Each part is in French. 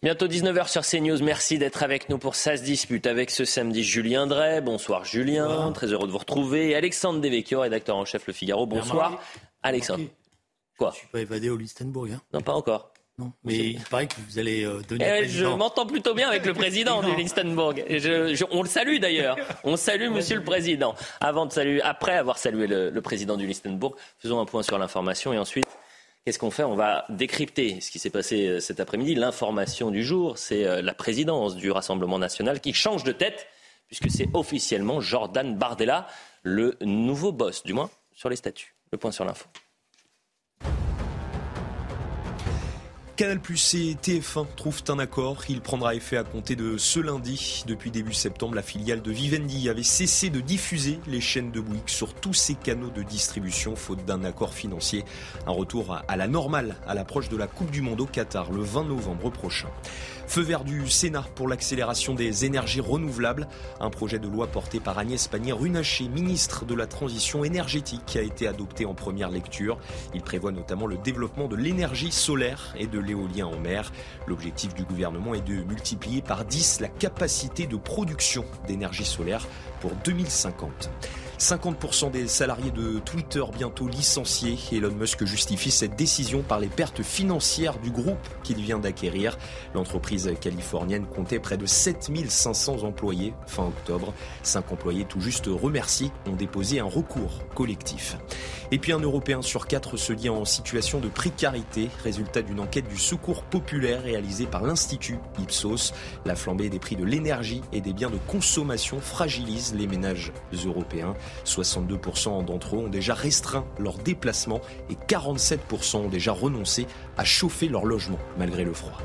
Bientôt 19h sur CNews. Merci d'être avec nous pour Ça se dispute avec ce samedi Julien Drey. Bonsoir Julien, très heureux de vous retrouver. Alexandre Devecchio, rédacteur en chef Le Figaro. Bonsoir. Alexandre. Quoi Je suis pas évadé au Listenbourg. Hein. Non, pas encore. Non, mais il paraît que vous allez euh, donner. Eh, je m'entends plutôt bien avec le président du Listenbourg. on le salue d'ailleurs. On salue Monsieur le Président. Avant de saluer, après avoir salué le, le président du Listenbourg, faisons un point sur l'information et ensuite Qu'est-ce qu'on fait? On va décrypter ce qui s'est passé euh, cet après-midi. L'information du jour, c'est euh, la présidence du Rassemblement national qui change de tête, puisque c'est officiellement Jordan Bardella, le nouveau boss, du moins sur les statuts. Le point sur l'info. Canal Plus et TF1 trouvent un accord. Il prendra effet à compter de ce lundi. Depuis début septembre, la filiale de Vivendi avait cessé de diffuser les chaînes de Bouygues sur tous ses canaux de distribution, faute d'un accord financier. Un retour à la normale à l'approche de la Coupe du Monde au Qatar le 20 novembre prochain. Feu vert du Sénat pour l'accélération des énergies renouvelables. Un projet de loi porté par Agnès Pannier-Runacher, ministre de la Transition énergétique, a été adopté en première lecture. Il prévoit notamment le développement de l'énergie solaire et de l'éolien en mer. L'objectif du gouvernement est de multiplier par 10 la capacité de production d'énergie solaire pour 2050. 50% des salariés de Twitter bientôt licenciés. Elon Musk justifie cette décision par les pertes financières du groupe qu'il vient d'acquérir. L'entreprise californienne comptait près de 7500 employés fin octobre. Cinq employés tout juste remerciés ont déposé un recours collectif. Et puis un Européen sur quatre se dit en situation de précarité, résultat d'une enquête du Secours populaire réalisée par l'Institut Ipsos. La flambée des prix de l'énergie et des biens de consommation fragilise les ménages européens. 62% d'entre eux ont déjà restreint leurs déplacements et 47% ont déjà renoncé à chauffer leur logement malgré le froid.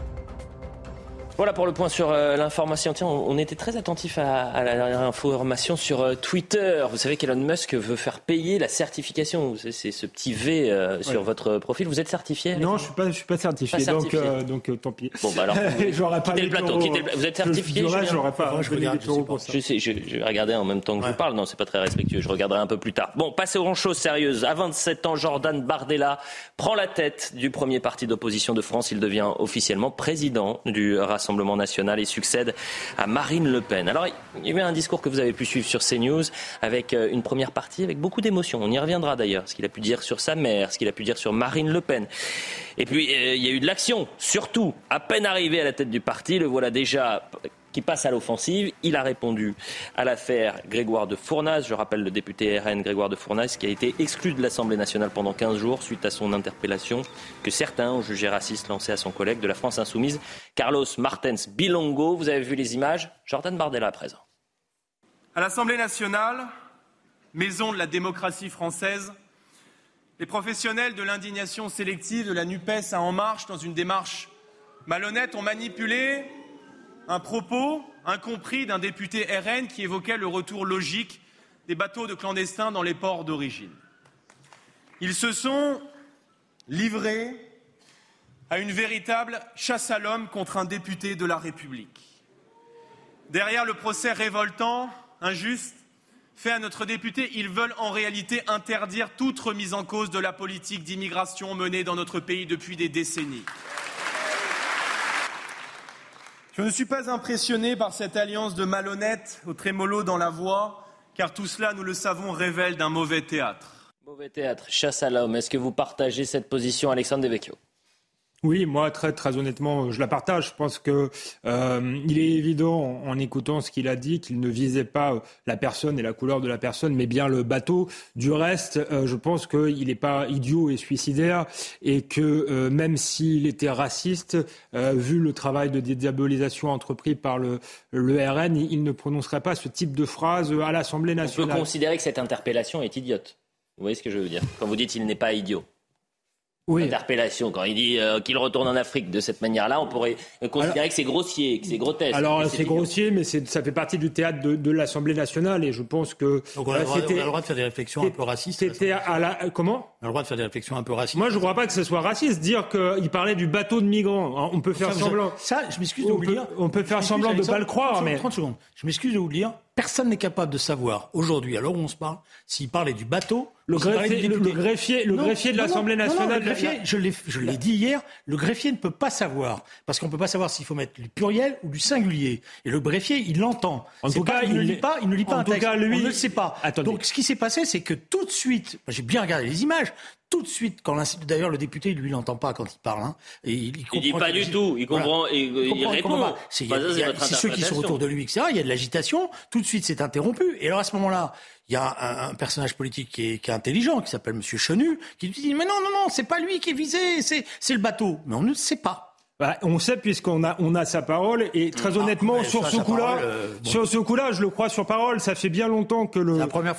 Voilà pour le point sur euh, l'information. Tiens, on, était très attentif à, la dernière information sur euh, Twitter. Vous savez qu'Elon Musk veut faire payer la certification. C'est ce petit V euh, sur votre profil. Vous êtes certifié Non, je suis pas, je suis pas certifié. Donc, donc tant pis. Bon, bah alors, j'aurais pas le plateau. Vous êtes certifié Je j'aurais pas. je, regarde, pour ça. Je, sais, je, vais regarder en même temps que je parle. Non, c'est pas très respectueux. Je regarderai un peu plus tard. Bon, passons aux choses sérieuses. À 27 ans, Jordan Bardella prend la tête du premier parti d'opposition de France. Il devient officiellement président du Rassemblement national et succède à Marine Le Pen. Alors, il y avait un discours que vous avez pu suivre sur CNews avec euh, une première partie avec beaucoup d'émotions. On y reviendra d'ailleurs, ce qu'il a pu dire sur sa mère, ce qu'il a pu dire sur Marine Le Pen. Et puis, euh, il y a eu de l'action, surtout, à peine arrivé à la tête du parti, le voilà déjà qui passe à l'offensive. Il a répondu à l'affaire Grégoire de Fournas. Je rappelle le député RN Grégoire de Fournas qui a été exclu de l'Assemblée nationale pendant 15 jours suite à son interpellation que certains ont jugé raciste lancée à son collègue de la France insoumise, Carlos Martens Bilongo. Vous avez vu les images Jordan Bardella à présent. À l'Assemblée nationale, maison de la démocratie française, les professionnels de l'indignation sélective de la NUPES à En Marche, dans une démarche malhonnête, ont manipulé un propos incompris d'un député RN qui évoquait le retour logique des bateaux de clandestins dans les ports d'origine. Ils se sont livrés à une véritable chasse à l'homme contre un député de la République. Derrière le procès révoltant, injuste, fait à notre député, ils veulent en réalité interdire toute remise en cause de la politique d'immigration menée dans notre pays depuis des décennies. Je ne suis pas impressionné par cette alliance de malhonnêtes au trémolo dans la voix, car tout cela, nous le savons, révèle d'un mauvais théâtre. Mauvais théâtre, chasse à l'homme. Est-ce que vous partagez cette position, Alexandre Devecchio? Oui, moi très très honnêtement, je la partage. Je pense que euh, il est évident en, écoutant ce qu'il a dit qu'il ne visait pas euh, la personne et la couleur de la personne, mais bien le bateau. Du reste, euh, je pense qu'il n'est pas idiot et suicidaire et que même s'il était raciste, vu le travail de dédiabolisation entrepris par le, le RN, il ne prononcerait pas ce type de phrase à l'Assemblée nationale. On peut considérer que cette interpellation est idiote. Vous voyez ce que je veux dire? Quand vous dites qu'il n'est pas idiot. Interpellation. Quand il dit euh, qu'il retourne en Afrique de cette manière-là, on pourrait considérer que c'est grossier, que c'est grotesque. Alors c'est grossier, mais ça fait partie du théâtre de, l'Assemblée nationale et je pense que. Donc on a, le droit, de faire des réflexions un peu racistes. C'était à la comment? On a le droit de faire des réflexions un peu racistes. Moi je ne crois pas que ce soit raciste. Dire qu'il parlait du bateau de migrants, on peut faire semblant. Ça, je m'excuse de vous dire. On peut faire semblant de ne pas le croire, mais. 30 secondes. Je m'excuse de vous le dire. Personne n'est capable de savoir aujourd'hui, alors où on se parle, s'il parlait du bateau. Le, greffier, le, greffier, le greffier de l'Assemblée nationale. le greffier, je l'ai dit hier, le greffier ne peut pas savoir. Parce qu'on ne peut pas savoir s'il faut mettre du pluriel ou du singulier. Et le greffier, il l'entend. En tout cas, il, ne lit pas, il ne lit pas un texte. lui, on ne le sait pas. Donc ce qui s'est passé, c'est que tout de suite, j'ai bien regardé les images, tout de suite, quand d'ailleurs le député, lui, n'entend pas quand il parle. Hein, et il, il, dit pas du tout, il comprend, et, il, répond. C'est ceux qui sont autour de lui, etc. Il y a de l'agitation. Tout de suite, c'est interrompu. Et alors à ce moment-là, il y a un, personnage politique qui est, qui est intelligent, qui s'appelle Monsieur Chenu, qui lui dit mais non, non, non, c'est pas lui qui est visé, c'est le bateau. Mais on ne le sait pas. Bah, on sait puisqu'on a, on a sa parole et très ah, honnêtement sur ce coup-là, euh, sur ce coup-là, je le crois sur parole. Ça fait bien longtemps que le,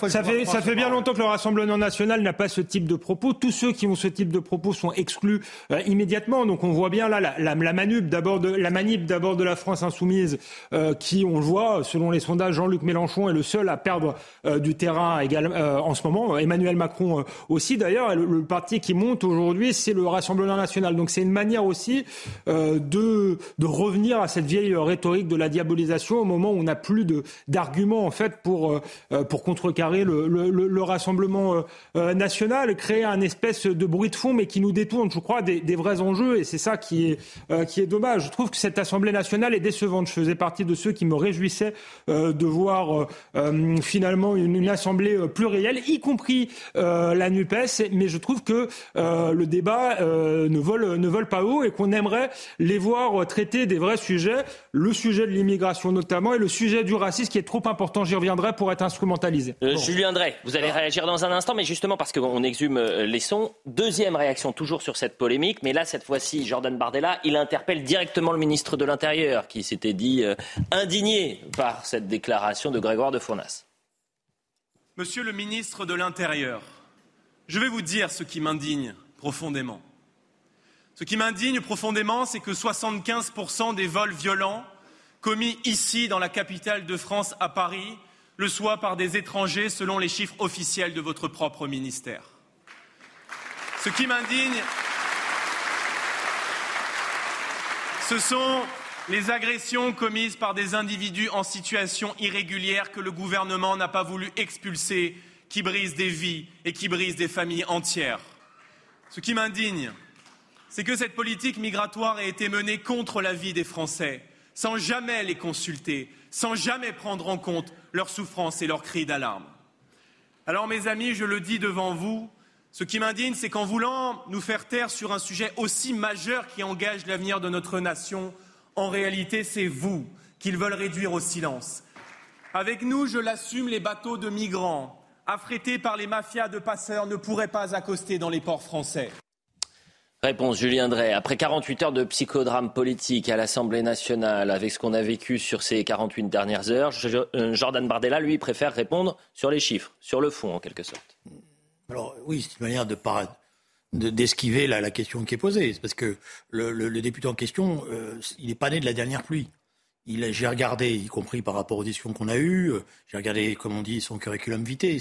ça fait, ça fait bien longtemps que le Rassemblement national n'a pas ce type de propos. Tous ceux qui ont ce type de propos sont exclus euh, immédiatement. Donc on voit bien là la, la, la manip d'abord de la manip d'abord de la France insoumise, euh, qui on le voit selon les sondages, Jean-Luc Mélenchon est le seul à perdre du terrain également en ce moment. Emmanuel Macron aussi d'ailleurs. Le, le, parti qui monte aujourd'hui, c'est le Rassemblement national. Donc c'est une manière aussi euh, de, de revenir à cette vieille rhétorique de la diabolisation au moment où on n'a plus d'arguments en fait pour, euh, pour contrecarrer le, le, le Rassemblement euh, national, créer un espèce de bruit de fond mais qui nous détourne, je crois, des, des vrais enjeux et c'est ça qui est, qui est dommage. Je trouve que cette Assemblée nationale est décevante. Je faisais partie de ceux qui me réjouissaient de voir finalement une, une, Assemblée plurielle, y compris la NUPES, mais je trouve que le débat ne, vole, ne vole pas haut et qu'on aimerait les voir traiter des vrais sujets, le sujet de l'immigration notamment et le sujet du racisme qui est trop important, j'y reviendrai, pour être instrumentalisé. Euh, Julien Drey, vous allez réagir dans un instant, mais justement parce qu'on exhume euh, les sons. Deuxième réaction toujours sur cette polémique, mais là cette fois-ci, Jordan Bardella, il interpelle directement le ministre de l'Intérieur qui s'était dit euh, indigné par cette déclaration de Grégoire de Fournas. Monsieur le ministre de l'Intérieur, je vais vous dire ce qui m'indigne profondément. Ce qui m'indigne profondément, c'est que 75% des vols violents commis ici, dans la capitale de France, à Paris, le soient par des étrangers, selon les chiffres officiels de votre propre ministère. Ce qui m'indigne, ce sont les agressions commises par des individus en situation irrégulière que le gouvernement n'a pas voulu expulser, qui brisent des vies et qui brisent des familles entières. Ce qui m'indigne, c'est que cette politique migratoire a été menée contre la vie des Français, sans jamais les consulter, sans jamais prendre en compte leurs souffrances et leurs cris d'alarme. Alors, mes amis, je le dis devant vous, ce qui m'indigne, c'est qu'en voulant nous faire taire sur un sujet aussi majeur qui engage l'avenir de notre nation, en réalité, c'est vous qu'ils veulent réduire au silence. Avec nous, je l'assume, les bateaux de migrants, affrétés par les mafias de passeurs, ne pourraient pas accoster dans les ports français. Réponse Julien Drey. Après 48 heures de psychodrame politique à l'Assemblée nationale, avec ce qu'on a vécu sur ces 48 dernières heures, euh, Jordan Bardella, lui, préfère répondre sur les chiffres, sur le fond, en quelque sorte. Alors oui, c'est une manière de d'esquiver la, question qui est posée. Parce que le, député en question, euh, il n'est pas né de la dernière pluie. J'ai regardé, y compris par rapport aux discussions qu'on a eues, euh, j'ai regardé, comme on dit, son curriculum vitae,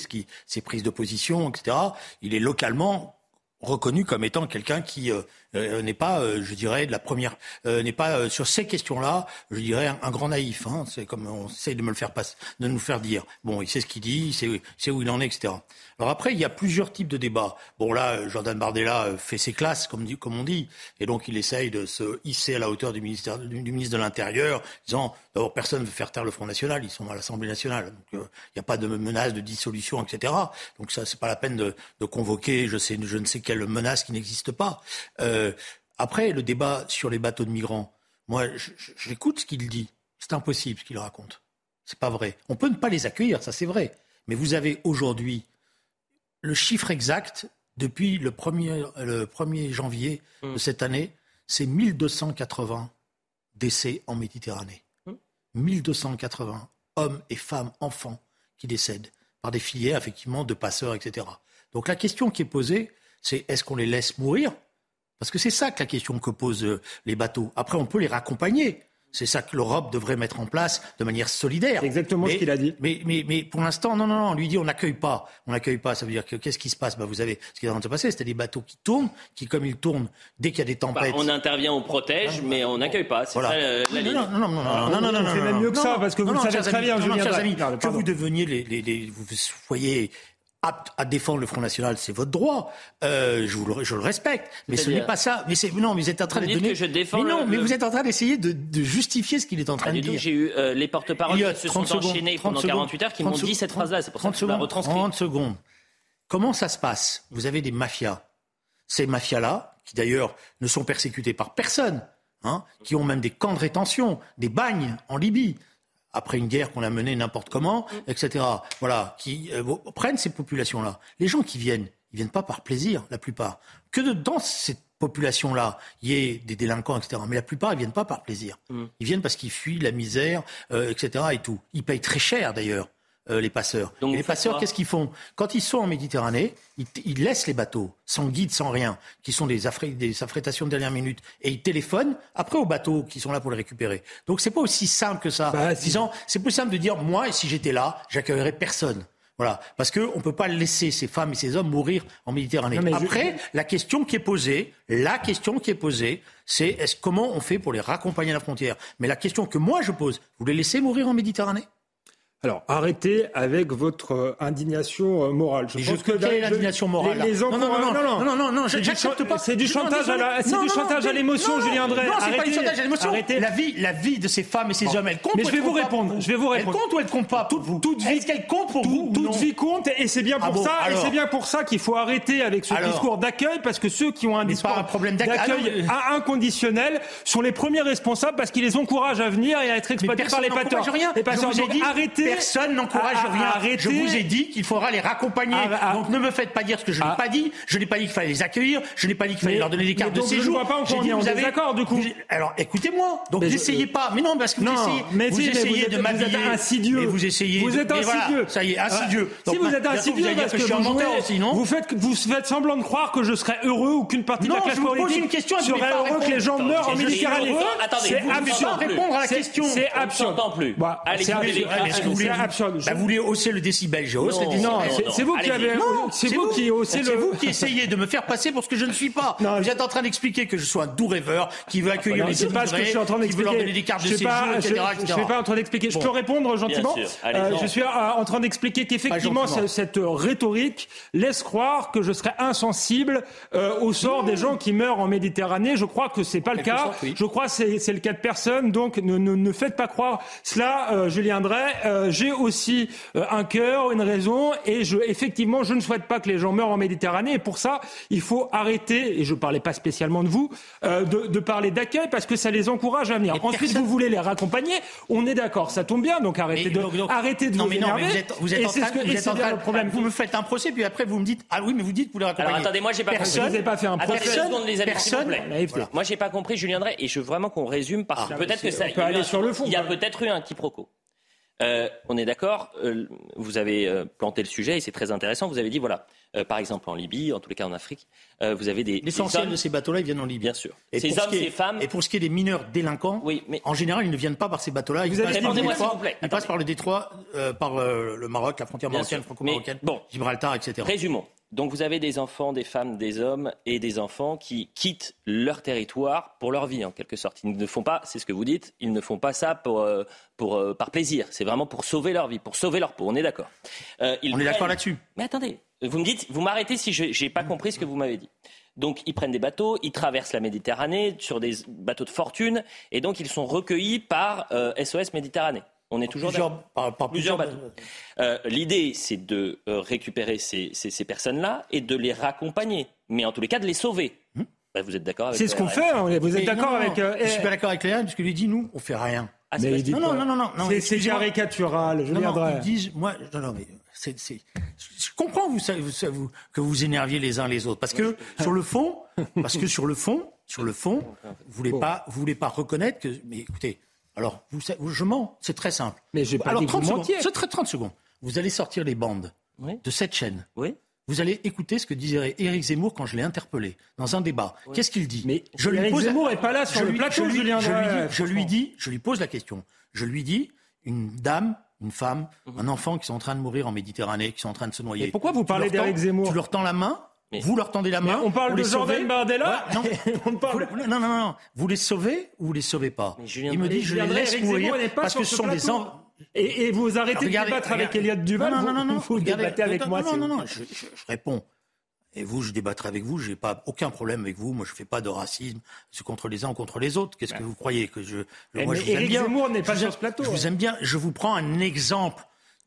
ses prises de position, etc. Il est localement reconnu comme étant quelqu'un qui euh, n'est pas, euh, je dirais, de la première, n'est pas sur ces questions-là, je dirais, un, grand naïf. Hein, c'est comme on essaie de me le faire de nous faire dire. Bon, il sait ce qu'il dit, il sait, où il en est, etc. Alors après, il y a plusieurs types de débats. Bon là, Jordan Bardella fait ses classes, comme, on dit, et donc il essaye de se hisser à la hauteur du, ministère, du, ministre de l'Intérieur, disant d'abord personne ne veut faire taire le Front National, ils sont à l'Assemblée nationale, donc il n'y a pas de menace de dissolution, etc. Donc ça, c'est pas la peine de, convoquer, je sais, je ne sais quelle menace qui n'existe pas. Euh, après, le débat sur les bateaux de migrants, moi, j'écoute ce qu'il dit. C'est impossible ce qu'il raconte. C'est pas vrai. On peut ne pas les accueillir, ça c'est vrai. Mais vous avez aujourd'hui le chiffre exact depuis le 1er, le 1er janvier de mm. cette année, c'est 1280 décès en Méditerranée. 1280 mm. hommes et femmes, enfants qui décèdent par des filières, effectivement, de passeurs, etc. Donc la question qui est posée, c'est est-ce qu'on les laisse mourir Parce que c'est ça que la question que posent euh, les bateaux. Après, on peut les raccompagner. C'est ça que l'Europe devrait mettre en place de manière solidaire. C'est exactement ce qu'il a dit. Mais, mais, mais pour l'instant, non, non, non. On lui dit on n'accueille pas. On n'accueille pas. Ça veut dire que qu'est-ce qui se passe? Bah, Vous avez ce qui est en train de se passer. C'est des bateaux qui tournent, qui, comme ils tournent, dès qu'il y a des tempêtes. Bah, on intervient, on protège, mais on n'accueille pas. C'est Voilà. ça euh, la ligne. non, non, non, non, non, non, non, non, non, C'est non, même non, mieux que non, ça, non, parce que vous non, le non, apte à défendre le Front National, c'est votre droit. Euh, je, vous le, je le respecte, mais ce n'est pas ça. Mais c'est non, mais vous êtes en train de donner. je mais non, le- mais vous êtes en train d'essayer de, de justifier ce qu'il est en train Pas de dire. J'ai eu euh, les porte-paroles qui se 30 sont secondes, enchaînés 30 pendant secondes, 48 heures qui m'ont 30 dit cette phrase-là. C'est pour ça 30 que je la retranscris. 30 secondes. Comment ça se passe? Vous avez des mafias. Ces mafias-là, qui d'ailleurs ne sont persécutées par personne, hein, qui ont même des camps de rétention, des bagnes en Libye, après une guerre qu'on a menée n'importe comment, etc. Voilà, qui euh, prennent ces populations-là. Les gens qui viennent, ils viennent pas par plaisir, la plupart. Que de, dans cette population-là, il y ait des délinquants, etc. Mais la plupart, ils viennent pas par plaisir. Ils viennent parce qu'ils fuient la misère, euh, etc. Et tout. Ils payent très cher d'ailleurs. Euh, les passeurs. Donc les passeurs, qu'est-ce qu'ils font? Quand ils sont en Méditerranée, ils, ils laissent les bateaux, sans guide, sans rien, qui sont des, affré- des affrétations de dernière minute, et ils téléphonent après aux bateaux qui sont là pour les récupérer. Donc c'est pas aussi simple que ça. Bah. Disons, c'est plus simple de dire moi, si j'étais là, j'accueillerais personne. Voilà, parce que on peut pas laisser ces femmes et ces hommes mourir en Méditerranée. Non, mais je- Après, la question qui est posée, la question qui est posée, c'est est-ce comment on fait pour les raccompagner à la frontière? Mais la question que moi je pose, vous les laissez mourir en Méditerranée? Alors, arrêtez avec votre euh, indignation euh, morale. Je pense que quelle est l'indignation morale, Les, non, non, non, non, non, non, j'accepte pas. C'est du chantage à la- c'est du chantage à l'émotion, Julien Drey. Non, c'est pas du chantage à l'émotion. Arrêtez. La vie, la vie de ces femmes et ces hommes, elle compte. Mais je vais vous pas répondre, je vais vous répondre. Elle compte ou elle compte pas vous? toute vie- Est-ce qu'elle compte pour vous ou toute vie compte et c'est bien Ah pour ça et c'est bien pour ça qu'il faut arrêter avec ce discours d'accueil parce que ceux qui ont un discours pas d'accueil. Ah inconditionnel sont les premiers responsables parce qu'ils les encouragent à venir et à être exploités par les ai Donc, dit, arrêtez. Personne n'encourage à- à- rien. Arrêtez. Je vous ai dit qu'il faudra les raccompagner. Ah, ah. Donc ne me faites pas dire ce que je n'ai Ah. pas dit. Je n'ai pas dit qu'il fallait les accueillir. Je n'ai pas dit qu'il fallait Mais- leur donner des cartes de je séjour. vois pas en quoi J'ai on dit, vous avez- désaccord, du coup. Alors écoutez-moi. Donc je- n'essayez pas. Mais non, parce que vous Non, essayez. mais vous essayez vous êtes- de vous m'habiller. êtes insidieux. Vous essayez. Vous de- êtes insidieux. ça y est, insidieux. si vous êtes insidieux allez dire parce que que je suis menteur aussi, non vous faites, vous faites semblant de croire que je serais heureux ou qu'une partie Non, de la classe je politique une question serait heureux que les gens meurent en je Méditerranée. C'est absurde. répondre à la C'est- question. C'est absurde. plus. Bah, Allez, voulez- C'est. Bah, vous voulez hausser le décibel, je hausse le Non, décibel. Non, non, c'est- c'est vous qui Allez-y. avez. Non, C'est vous qui haussez C'est le. vous qui essayez de me faire passer pour ce que je ne suis pas. Non, vous je- êtes en train d'expliquer que je suis un doux rêveur qui veut accueillir les c'est pas ce que je suis en train immigrés, qui veut leur donner d'expliquer. des cartes de Je séjour, etc. etc. suis pas en train d'expliquer. Je peux répondre gentiment. Euh, je suis euh, en train d'expliquer qu'effectivement cette rhétorique laisse croire que je serais insensible euh, au sort des gens qui meurent en Méditerranée. Je crois que c'est pas le cas. Je crois que c'est c'est le cas de personne. Donc ne, ne, ne faites pas croire cela, Julien Drey. J'ai aussi euh, un cœur, une raison, et je, effectivement, je ne souhaite pas que les gens meurent en Méditerranée. Et pour ça, il faut arrêter. Et je parlais pas spécialement de vous, euh, de, de parler d'accueil parce que ça les encourage à venir. Mais Ensuite, personne- vous voulez les raccompagner. On est d'accord, ça tombe bien. Donc arrêtez Mais de, donc- donc- arrêtez de non, vous mais non, mais énerver. vous êtes, vous êtes Et en train, ce que- vous et êtes c'est en bien train- le problème. vous me faites un procès, puis après vous me dites, ah oui, mais vous dites que vous les raccompagnez. Alors attendez, moi j'ai pas compris. Vous pas fait un procès. vous Personne-. Voilà. Moi, j'ai pas compris, Julien Drey, et je veux vraiment qu'on résume parce que Ah, peut-être que ça. peut il y a eu aller sur le fond, Il y a peut-être eu un quiproquo. Euh, on est d'accord, euh, vous avez euh, planté le sujet et c'est très intéressant. Vous avez dit, voilà, euh, par exemple en Libye, en tous les cas en Afrique, euh, vous avez des. L'essentiel hommes- de ces bateaux-là, ils viennent en Libye. Bien sûr. Et ces pour ce hommes, qui est- ces femmes. Et pour ce qui est des mineurs délinquants, Oui, mais- en général, ils ne viennent pas par ces bateaux-là. Ils, Vous avez passent par le détroit, s'il vous plaît. ils passent par le détroit, euh, par euh, le Maroc, la frontière Bien marocaine, franco-marocaine, bon. Gibraltar, etc. Résumons. Donc vous avez des enfants, des femmes, des hommes et des enfants qui quittent leur territoire pour leur vie en quelque sorte. Ils ne font pas, c'est ce que vous dites, ils ne font pas ça pour, euh, pour euh, par plaisir. C'est vraiment pour sauver leur vie, pour sauver leur peau. On est d'accord. Euh, On est d'accord là-dessus. Mais attendez, vous me dites, vous m'arrêtez si je n'ai pas compris ce que vous m'avez dit. Donc ils prennent des bateaux, ils traversent la Méditerranée sur des bateaux de fortune et donc ils sont recueillis par euh, SOS Méditerranée. On est toujours d'accord. Plusieurs, par, par Plusieurs bateaux. Euh, L'idée, c'est de euh, récupérer ces, ces- ces personnes-là et de les raccompagner, mais en tous les cas de les sauver. Bah, vous êtes d'accord avec C'est ce qu'on euh, fait. hein. Vous êtes d'accord non, non, avec. euh, Je suis eh, pas d'accord avec Léa, parce que lui dit, nous, on fait rien. Ah, c'est Mais pas- il dit Non, non, non, non, non, non, C'est- caricatural, Non, Julien non, Drey. ils disent, moi, non, non, mais je comprends vous, vous, vous- que vous énerviez les uns les autres, parce que sur le fond, parce que sur le fond, sur le fond, vous voulez pas, vous voulez pas reconnaître que, mais écoutez, alors, vous, je mens, c'est très simple. Mais j'ai pas alors, dit que vous 30 secondes, très 30 secondes. Vous allez sortir les bandes Oui. de cette chaîne. Oui. Vous allez écouter ce que disait Éric Zemmour quand je l'ai interpellé dans un débat. Qu'est-ce qu'il dit Mais je Éric Zemmour n'est pas là sur le plateau, je Julien. Je lui, dis, je lui dis, je lui pose la question. Je lui dis, une dame, une femme, mhm. un enfant qui sont en train de mourir en Méditerranée, qui sont en train de se noyer. Mais pourquoi vous parlez d'Éric Zemmour Tu leur tends la main Vous leur tendez la main. on parle de Jordan Bardella. non. non, non, non, Vous les sauvez ou vous les sauvez pas Il me dit, je les laisse mourir parce que ce sont des enfants. Et, vous arrêtez de débattre avec Eliott Duval Non, non, non, non. Vous, débattez avec moi. Non, non, non, je, réponds. Et vous, je débattrai avec vous. Je n'ai pas aucun problème avec vous. Moi, je ne fais pas de racisme contre les uns ou contre les autres. Qu'est-ce que vous croyez que je, moi, je vous aime bien. N'est pas sur ce plateau. Je vous aime bien. Je vous prends un exemple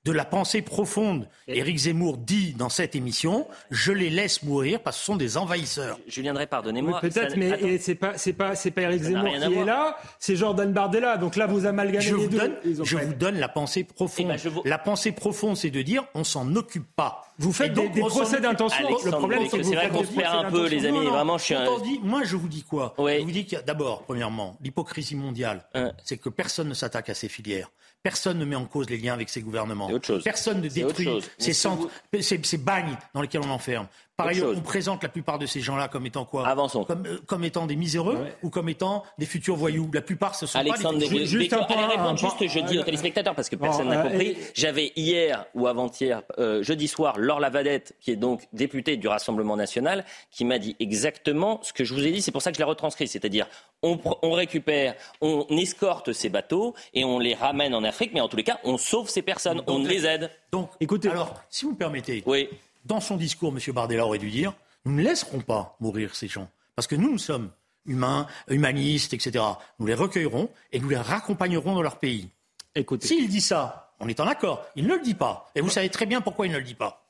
de la pensée profonde. Éric Zemmour dit dans cette émission Je les laisse mourir parce que ce sont des envahisseurs. Julien Drey, pardonnez-moi. Peut-être, mais c'est pas, c'est pas, c'est pas Éric Zemmour qui est là, c'est Jordan Bardella. Donc là, vous amalgamez je les vous deux. Donne, je vous donne la pensée profonde. Eh ben, la pensée profonde, c'est de dire on s'en occupe pas. Vous faites des, procès d'intention. Le problème, c'est que c'est vrai qu'on se perd un peu, les amis. Vraiment, je suis un... moi, je vous dis quoi? Je vous dis qu'il y a d'abord, premièrement, l'hypocrisie mondiale, hein. c'est que personne ne s'attaque à ces filières. Personne ne met en cause les liens avec ces gouvernements. Personne ne détruit ces centres, ces, bagnes dans lesquels on enferme. Par ailleurs, on présente la plupart de ces gens-là comme étant quoi Avançons. Comme, euh, comme, étant des miséreux ou comme étant des futurs voyous. La plupart, ce sont Alexandre pas des juste Allez répondre juste jeudi aux téléspectateurs parce que personne n'a compris. J'avais hier ou avant-hier, euh, jeudi soir, Laure Lavadette, qui est donc députée du Rassemblement national, qui m'a dit exactement ce que je vous ai dit. C'est pour ça que je l'ai retranscrit. C'est-à-dire, on, on, récupère, on escorte ces bateaux et on les ramène en Afrique, mais en tous les cas, on sauve ces personnes, on les aide. Donc, écoutez, alors, si vous me permettez. Oui dans son discours, M. Bardella aurait dû dire nous ne laisserons pas mourir ces gens. Parce que nous, nous sommes humains, humanistes, etc. Nous les recueillerons et nous les raccompagnerons dans leur pays. Écoutez. S'il dit ça, on est en accord. Il ne le dit pas. Et vous savez très bien pourquoi il ne le dit pas.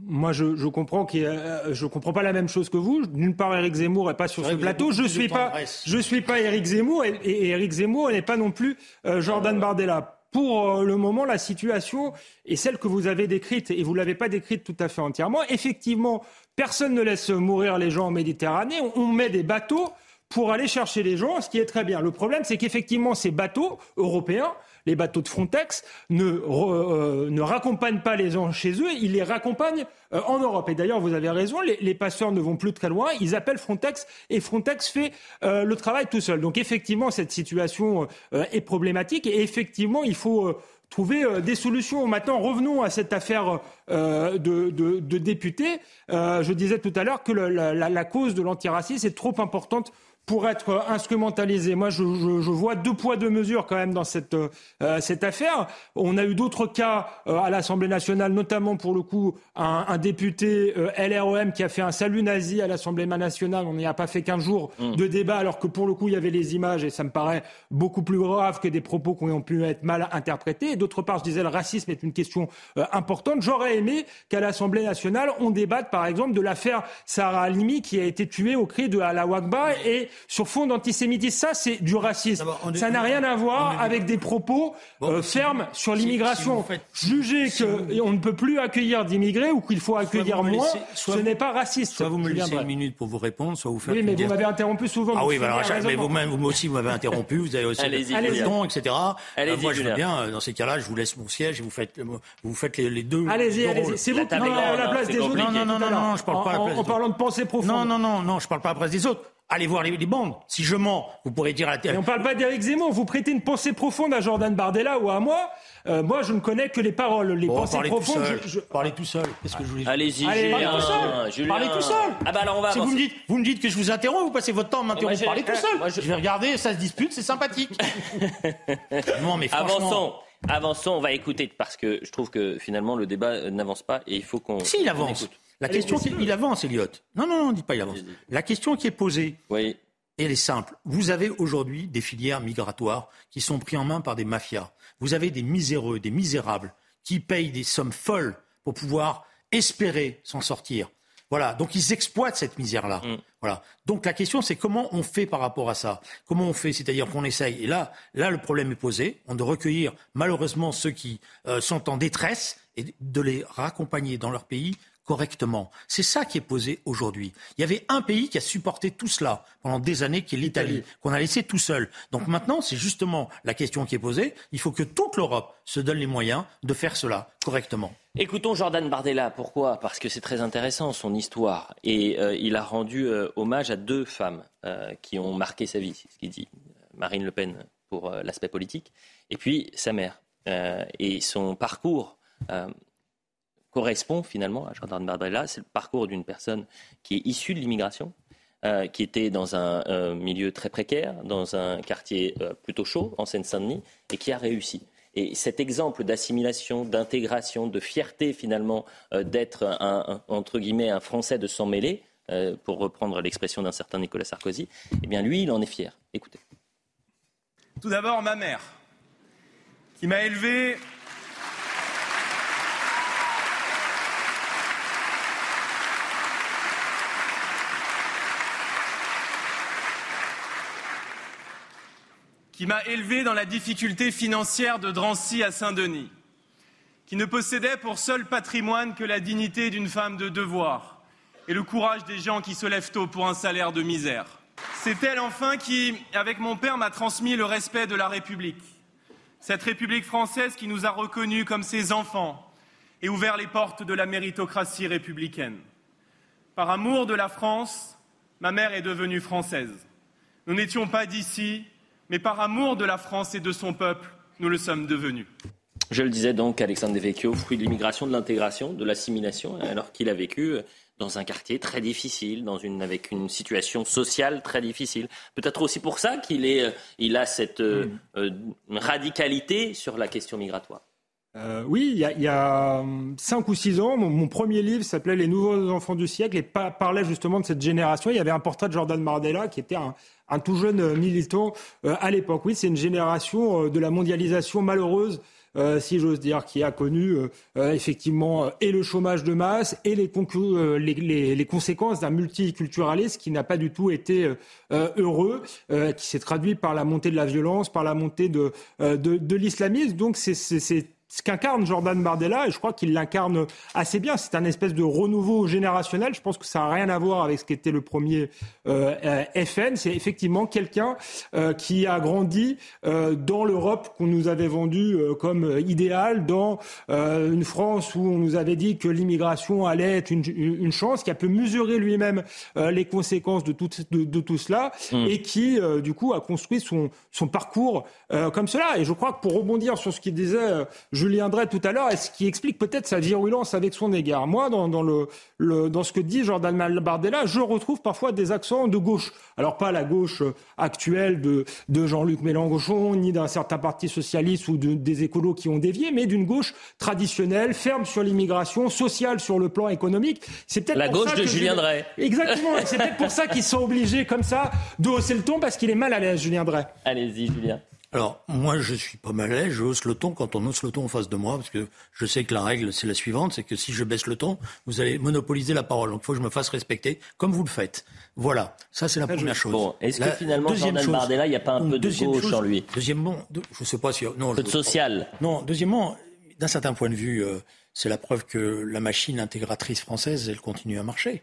Moi, je, comprends qu'il euh, je comprends pas la même chose que vous. D'une part, Éric Zemmour n'est pas sur ce plateau. Je suis pas, je suis pas Éric Zemmour et, et Éric Zemmour n'est pas non plus euh, Jordan Bardella pour euh, le moment, la situation est celle que vous avez décrite, et vous ne l'avez pas décrite tout à fait entièrement. Effectivement, personne ne laisse mourir les gens en Méditerranée. On met des bateaux pour aller chercher les gens, ce qui est très bien. Le problème, c'est qu'effectivement, ces bateaux européens les bateaux de Frontex ne, euh, ne raccompagnent pas les gens chez eux, ils les raccompagnent euh, en Europe. Et d'ailleurs, vous avez raison, les, passeurs ne vont plus très loin, ils appellent Frontex et Frontex fait euh, le travail tout seul. Donc effectivement, cette situation est problématique et effectivement, il faut trouver des solutions. Maintenant, revenons à cette affaire de, députés. je disais tout à l'heure que la, cause de l'antiracisme est trop importante pour être instrumentalisé. Moi, je, je, je, vois deux poids, deux mesures quand même dans cette, euh, cette affaire. On a eu d'autres cas euh, à l'Assemblée nationale, notamment pour le coup un, un député euh, LREM qui a fait un salut nazi à l'Assemblée nationale. On n'y a pas fait qu'un jour mm. de débat, alors que pour le coup, il y avait les images et ça me paraît beaucoup plus grave que des propos qui ont pu être mal interprétés. D'autre part, je disais, le racisme est une question euh, importante. J'aurais aimé qu'à l'Assemblée nationale, on débatte par exemple de l'affaire Sarah Halimi qui a été tuée au cri de Allah Wakba et sur fond d'antisémitisme. Ça, c'est du racisme. Ça n'a rien à voir avec des propos euh, fermes sur l'immigration. Juger qu'on ne peut plus accueillir d'immigrés ou qu'il faut accueillir moins, ce n'est pas raciste. Soit vous me laissez une minute pour vous répondre, soit vous faites. Oui, mais vous m'avez interrompu souvent. Ah oui, alors, mais vous-même, vous aussi, vous m'avez interrompu. Vous avez aussi le ton, etc. Euh, moi, je veux bien. Euh, dans ces cas-là, je vous laisse mon siège et vous faites, vous faites les, deux. Allez-y, allez-y. C'est vous qui à la place des autres. Non, non, non, non, je parle pas à la place. En parlant de pensée profonde. Non, non, non, non, je parle pas à la place des autres. Allez voir les, bandes. Si je mens, vous pourrez dire à la télé. Mais on parle pas d'Éric Zemmour. Vous prêtez une pensée profonde à Jordan Bardella ou à moi. Euh, moi, je ne connais que les paroles. Les pensées profondes. je, je... Parlez tout seul. Qu'est-ce que je voulais Allez-y, Julien. tout seul. Parlez tout seul. Ah bah alors on va. Si vous me dites, vous me dites que je vous interromps, vous passez votre temps à m'interrompre. Parlez tout seul. je... vais regarder, ça se dispute, c'est sympathique. non, mais franchement. Avançons. Avançons, on va écouter parce que je trouve que finalement le débat n'avance pas et il faut qu'on. Si, il avance. La question, il avance, Elliot. Non, non, pas il avance. La question qui est posée, oui elle est simple. Vous avez aujourd'hui des filières migratoires qui sont prises en main par des mafias. Vous avez des miséreux, des misérables qui payent des sommes folles pour pouvoir espérer s'en sortir. Voilà, donc ils exploitent cette misère-là. Mm. Voilà. Donc la question, c'est comment on fait par rapport à ça? Comment on fait? C'est-à-dire qu'on essaye. Et là, là, le problème est posé. On doit recueillir malheureusement ceux qui euh, sont en détresse et de les raccompagner dans leur pays correctement. C'est ça qui est posé aujourd'hui. Il y avait un pays qui a supporté tout cela pendant des années, qui est l'Italie, qu'on a laissé tout seul. Donc maintenant, c'est justement la question qui est posée. Il faut que toute l'Europe se donne les moyens de faire cela correctement. Écoutons Jordan Bardella. Pourquoi? Parce que c'est très intéressant son histoire. Et euh, il a rendu euh, hommage à deux femmes euh, qui ont marqué sa vie, ce qu'il dit. Marine Le Pen pour l'aspect politique, et puis sa mère. et son parcours correspond finalement à Jordan Bardella. C'est le parcours d'une personne qui est issue de l'immigration, qui était dans un milieu très précaire, dans un quartier plutôt chaud, en Seine-Saint-Denis, et qui a réussi. Et cet exemple d'assimilation, d'intégration, de fierté finalement euh, d'être un, entre guillemets un Français de s'en mêler, euh, pour reprendre l'expression d'un certain Nicolas Sarkozy, eh bien lui, il en est fier. Écoutez. Tout d'abord, ma mère, qui m'a élevé qui m'a élevé dans la difficulté financière de Drancy à Saint-Denis, qui ne possédait pour seul patrimoine que la dignité d'une femme de devoir et le courage des gens qui se lèvent tôt pour un salaire de misère. C'est elle enfin qui, avec mon père, m'a transmis le respect de la République, cette République française qui nous a reconnus comme ses enfants et ouvert les portes de la méritocratie républicaine. Par amour de la France, ma mère est devenue française. Nous n'étions pas d'ici, mais par amour de la France et de son peuple, nous le sommes devenus. Je le disais donc, Alexandre Devecchio, fruit de l'immigration, de l'intégration, de l'assimilation, alors qu'il a vécu euh, dans un quartier très difficile, dans une, avec une situation sociale très difficile. Peut-être aussi pour ça qu'il euh, il a cette euh, mm. radicalité sur la question migratoire. Oui, il y, a, cinq ou six ans, mon, premier livre s'appelait Les nouveaux enfants du siècle et parlait justement de cette génération. Il y avait un portrait de Jordan Mardella qui était un, tout jeune euh, militant euh, à l'époque. Oui, c'est une génération euh, de la mondialisation malheureuse. si j'ose dire, qui a connu effectivement et le chômage de masse et les, conséquences d'un multiculturalisme qui n'a pas du tout été heureux, qui s'est traduit par la montée de la violence, par la montée de, de, de l'islamisme. Donc c'est ce qu'incarne Jordan Bardella, et je crois qu'il l'incarne assez bien. C'est un espèce de renouveau générationnel. Je pense que ça n'a rien à voir avec ce qu'était le premier euh, euh FN. C'est effectivement quelqu'un euh, qui a grandi euh, dans l'Europe qu'on nous avait vendue euh, comme idéale, dans une France où on nous avait dit que l'immigration allait être une, une, chance, qui a pu mesurer lui-même les conséquences de tout, de, de tout cela, mmh. et qui, du coup, a construit son, son parcours comme cela. Et je crois que pour rebondir sur ce qu'il disait Julien Drey tout à l'heure, et ce qui explique peut-être sa virulence avec son égard? Moi, dans, dans, le, le, dans ce que dit Jordan Bardella, je retrouve parfois des accents de gauche. Alors pas la gauche euh, actuelle de, de Jean-Luc Mélenchon, ni d'un certain parti socialiste ou de, des écolos qui ont dévié, mais d'une gauche traditionnelle, ferme sur l'immigration, sociale sur le plan économique. C'est peut-être la gauche de Julien Drey. Exactement. c'est peut-être pour ça qu'ils sont obligés comme ça de hausser le ton parce qu'il est mal à l'aise, Julien Drey. Allez-y, Julien. Alors, moi, je suis pas mal à l'aise, je hausse le ton quand on hausse le ton en face de moi, parce que je sais que la règle, c'est la suivante, c'est que si je baisse le ton, vous allez monopoliser la parole. Donc, il faut que je me fasse respecter, comme vous le faites. Voilà, ça, c'est la première chose. Bon, est-ce que finalement, Jordan chose, Bardella, il n'y a pas un peu de gauche en lui? Deuxièmement, je ne sais pas si... Non, peu de social Non, deuxièmement, d'un certain point de vue, euh, c'est la preuve que la machine intégratrice française, elle continue à marcher.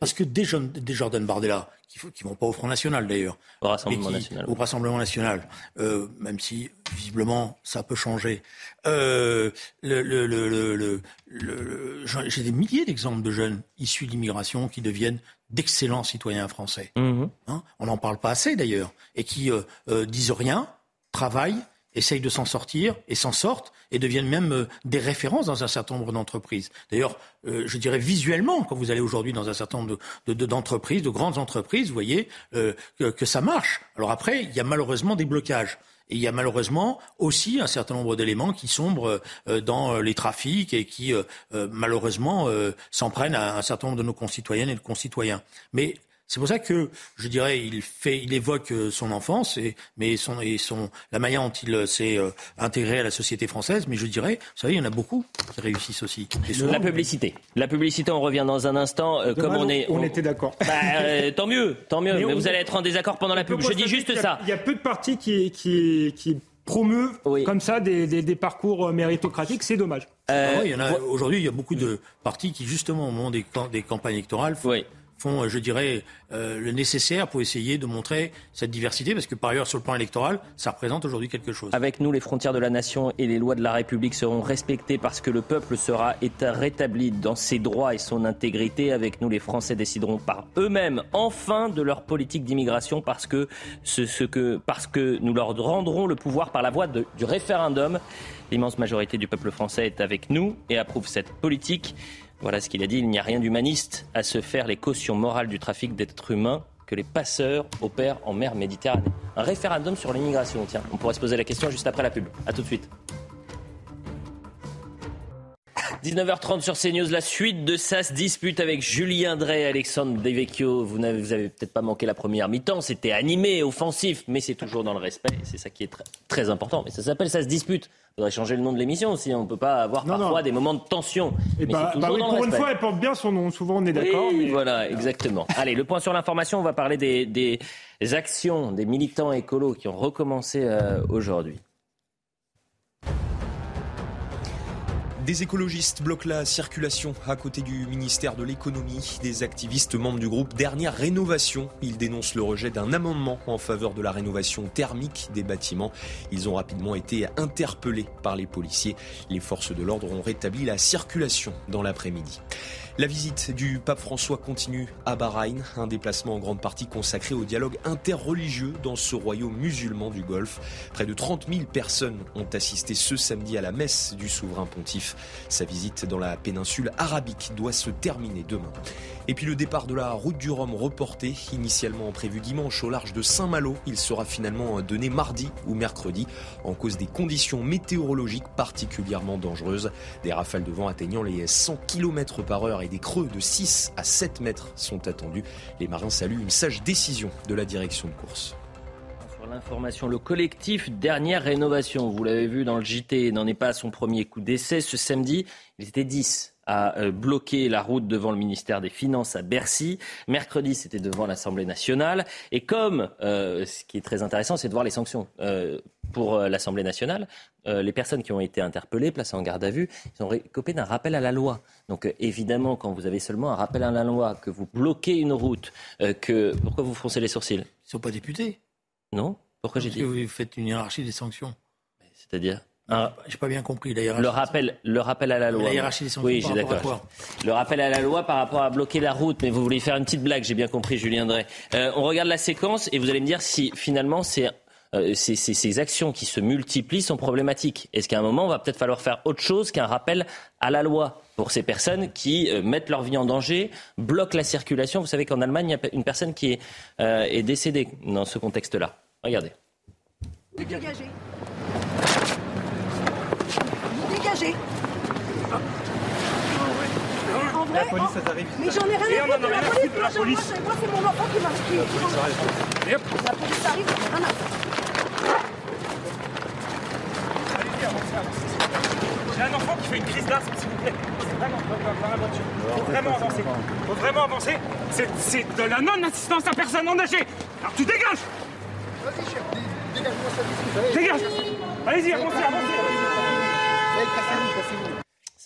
Parce que des, jeunes, des Jordan Bardella, qui ne vont pas au Front National d'ailleurs, au Rassemblement National, au Rassemblement National euh, même si visiblement ça peut changer. Euh, le, le, le, J'ai des milliers d'exemples de jeunes issus d'immigration qui deviennent d'excellents citoyens français. Mhm. Hein On n'en parle pas assez d'ailleurs, et qui euh, euh, disent rien, travaillent essayent de s'en sortir et s'en sortent et deviennent même euh, des références dans un certain nombre d'entreprises. D'ailleurs, euh, je dirais visuellement, quand vous allez aujourd'hui dans un certain nombre d'entreprises, de, de, grandes entreprises, vous voyez euh, que, que, ça marche. Alors après, il y a malheureusement des blocages. Et il y a malheureusement aussi un certain nombre d'éléments qui sombrent dans les trafics et qui malheureusement s'en prennent à un certain nombre de nos concitoyennes et de concitoyens. Mais c'est pour ça que je dirais, il fait, il évoque euh, son enfance, et, mais son, et son, la manière dont il euh, s'est euh, intégré à la société française. Mais je dirais, vous savez, il y en a beaucoup qui réussissent aussi. la publicité. La publicité, on revient dans un instant. comme on est, on, était d'accord. Bah, tant mieux, tant mieux. Mais, vous allez être en désaccord pendant la pub. Je dis juste ça. Il y a peu de partis qui, qui, qui promeuvent comme ça des, des, des parcours méritocratiques. C'est dommage. Ah il y en a, aujourd'hui, il y a beaucoup de partis qui, justement, au moment des, des campagnes électorales, oui font, euh, je dirais, euh, le nécessaire pour essayer de montrer cette diversité, parce que par ailleurs, sur le plan électoral, ça représente aujourd'hui quelque chose. Avec nous, les frontières de la nation et les lois de la République seront respectées parce que le peuple sera rétabli dans ses droits et son intégrité. Avec nous, les Français décideront par eux-mêmes, enfin, de leur politique d'immigration parce que, ce, que, parce que nous leur rendrons le pouvoir par la voie du référendum. L'immense majorité du peuple français est avec nous et approuve cette politique. Voilà ce qu'il a dit. Il n'y a rien d'humaniste à se faire les cautions morales du trafic d'êtres humains que les passeurs opèrent en mer Méditerranée. Un référendum sur l'immigration, tiens. On pourrait se poser la question juste après la pub. A tout de suite. 19h30 sur CNews, la suite de ça se dispute avec Julien Drey et Alexandre Devecchio. Vous n'avez, vous avez peut-être pas manqué la première mi-temps, c'était animé, offensif, mais c'est toujours dans le respect, c'est ça qui est très, très important. Mais ça s'appelle ça se dispute. Il faudrait changer le nom de l'émission aussi, on ne peut pas avoir parfois des moments de tension. Et bah, bah oui, pour une fois, elle porte bien son nom, souvent on est d'accord. mais... Voilà, exactement. Allez, le point sur l'information, on va parler des, des actions des militants écolos qui ont recommencé euh, aujourd'hui. Des écologistes bloquent la circulation à côté du ministère de l'économie. Des activistes membres du groupe Dernière Rénovation. Ils dénoncent le rejet d'un amendement en faveur de la rénovation thermique des bâtiments. Ils ont rapidement été interpellés par les policiers. Les forces de l'ordre ont rétabli la circulation dans l'après-midi. La visite du pape François continue à Bahreïn, un déplacement en grande partie consacré au dialogue interreligieux dans ce royaume musulman du Golfe. Près de 30 000 personnes ont assisté ce samedi à la messe du souverain pontife. Sa visite dans la péninsule arabique doit se terminer demain. Et puis le départ de la route du Rhum reporté, initialement prévu dimanche au large de Saint-Malo, il sera finalement donné mardi ou mercredi en cause des conditions météorologiques particulièrement dangereuses. Des rafales de vent atteignant les 100 km par heure des creux de 6 à 7 mètres sont attendus. Les marins saluent une sage décision de la direction de course Sur l'information. Le collectif Dernière Rénovation, vous l'avez vu dans le JT, n'en est pas à son premier coup d'essai. Ce samedi, ils étaient 10 a euh, bloqué la route devant le ministère des Finances à Bercy. Mercredi, c'était devant l'Assemblée nationale. Et comme, euh, ce qui est très intéressant, c'est de voir les sanctions. Euh, pour l'Assemblée nationale, les personnes qui ont été interpellées, placées en garde à vue, ils ont récopé d'un rappel à la loi. Donc évidemment, quand vous avez seulement un rappel à la loi, que vous bloquez une route, que pourquoi vous froncez les sourcils? Ils ne sont pas députés. Non? Pourquoi j'ai dit Vous faites une hiérarchie des sanctions. C'est-à-dire? Ah. J'ai pas bien compris la hiérarchie. Le rappel, le rappel à la loi. La hiérarchie des Oui, j'ai d'accord. Le rappel à la loi par rapport à bloquer la route. Mais vous voulez faire une petite blague, j'ai bien compris, Julien Drey. Euh, on regarde la séquence et vous allez me dire si finalement c'est euh, ces, ces, actions qui se multiplient sont problématiques. Est-ce qu'à un moment, on va peut-être falloir faire autre chose qu'un rappel à la loi pour ces personnes qui euh, mettent leur vie en danger, bloquent la circulation? Vous savez qu'en Allemagne, il y a une personne qui est, euh, est décédée dans ce contexte-là. Regardez. Dégagez. Dégagez. En vrai, la police, ça t'arrive. Mais j'en ai rien à foutre de la police. La police. Moi, c'est mon enfant qui m'a qui, La police arrive, j'en ai rien à foutre. Allez-y, avancez, avancez. J'ai un enfant qui fait une crise d'asthme, s'il vous plaît. Vraiment, dans la voiture. Faut vraiment avancer. Faut vraiment avancer. C'est de la non-assistance à personne en danger. Alors tu dégages Vas-y, chef, dégage-moi ça. Dégage Allez-y, avancez, avancez.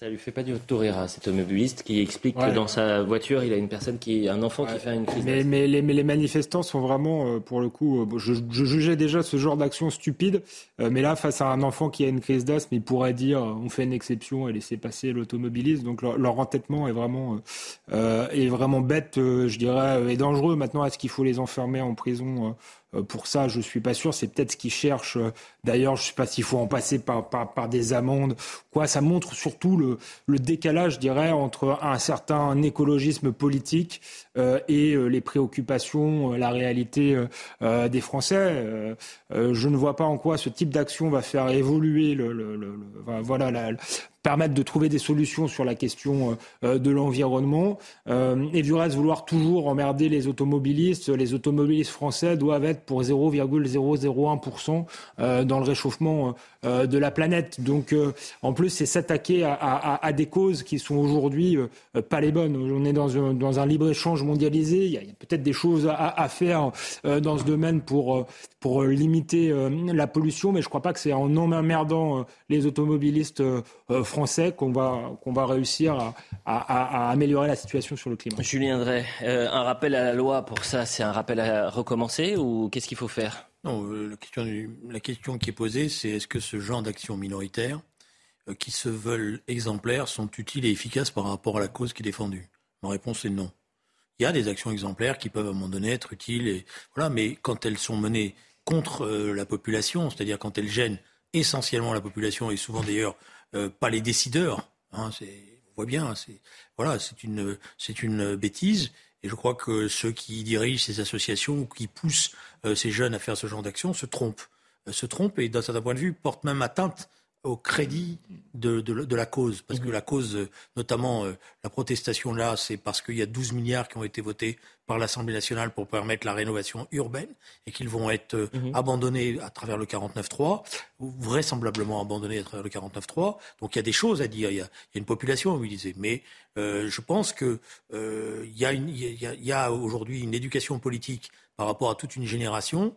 Ça lui fait pas du à cet automobiliste qui explique que dans sa voiture, il a une personne qui, un enfant qui fait une crise. Mais, mais, les, mais, les, manifestants sont vraiment, euh, pour le coup, euh, je, je jugeais déjà ce genre d'action stupide, euh, mais là, face à un enfant qui a une crise d'asthme, il pourrait dire, on fait une exception et laisser passer l'automobiliste. Donc leur, entêtement est vraiment, euh, est vraiment bête, je dirais, et dangereux. Maintenant, est-ce qu'il faut les enfermer en prison pour ça, je suis pas sûr. C'est peut-être ce qu'ils cherchent. D'ailleurs, je sais pas s'il faut en passer par, par, des amendes. Quoi, ça montre surtout le, le, décalage, je dirais, entre un certain écologisme politique euh, et euh, les préoccupations, la réalité des Français. je ne vois pas en quoi ce type d'action va faire évoluer le, le, voilà permettre de trouver des solutions sur la question euh, de l'environnement. Euh, et du reste, vouloir toujours emmerder les automobilistes, les automobilistes français doivent être pour 0,001% euh, dans le réchauffement de la planète. Donc, en plus, c'est s'attaquer à, des causes qui sont aujourd'hui pas les bonnes. On est dans un, libre-échange mondialisé. Il y a, peut-être des choses à, faire dans ce domaine pour, limiter la pollution, mais je ne crois pas que c'est en emmerdant les automobilistes français qu'on va, réussir à, à, améliorer la situation sur le climat. Julien Drey, un rappel à la loi pour ça, c'est un rappel à recommencer ou qu'est-ce qu'il faut faire? Non, la, question, la question qui est posée, c'est est-ce que ce genre d'action minoritaire qui se veulent exemplaires sont utiles et efficaces par rapport à la cause qui est défendue? Ma réponse est non. Il y a des actions exemplaires qui peuvent à un moment donné être utiles, voilà, mais quand elles sont menées contre euh, la population, c'est-à-dire quand elles gênent essentiellement la population et souvent d'ailleurs euh, pas les décideurs, hein, on voit bien, c'est voilà, une c'est une bêtise. Et je crois que ceux qui dirigent ces associations ou qui poussent euh, ces jeunes à faire ce genre d'action se trompent, se trompent et d'un certain point de vue portent même atteinte au crédit de, de, la cause. Parce que mhm. la cause, notamment euh, la protestation là, c'est parce qu'il y a 12 milliards qui ont été votés par l'Assemblée nationale pour permettre la rénovation urbaine et qu'ils vont être euh, mhm. abandonnés à travers le 49.3, ou vraisemblablement abandonnés à travers le 49.3. Donc il y a des choses à dire. Il y a, une population mobilisée. Mais euh, je pense qu'il il y a, y a aujourd'hui une éducation politique par rapport à toute une génération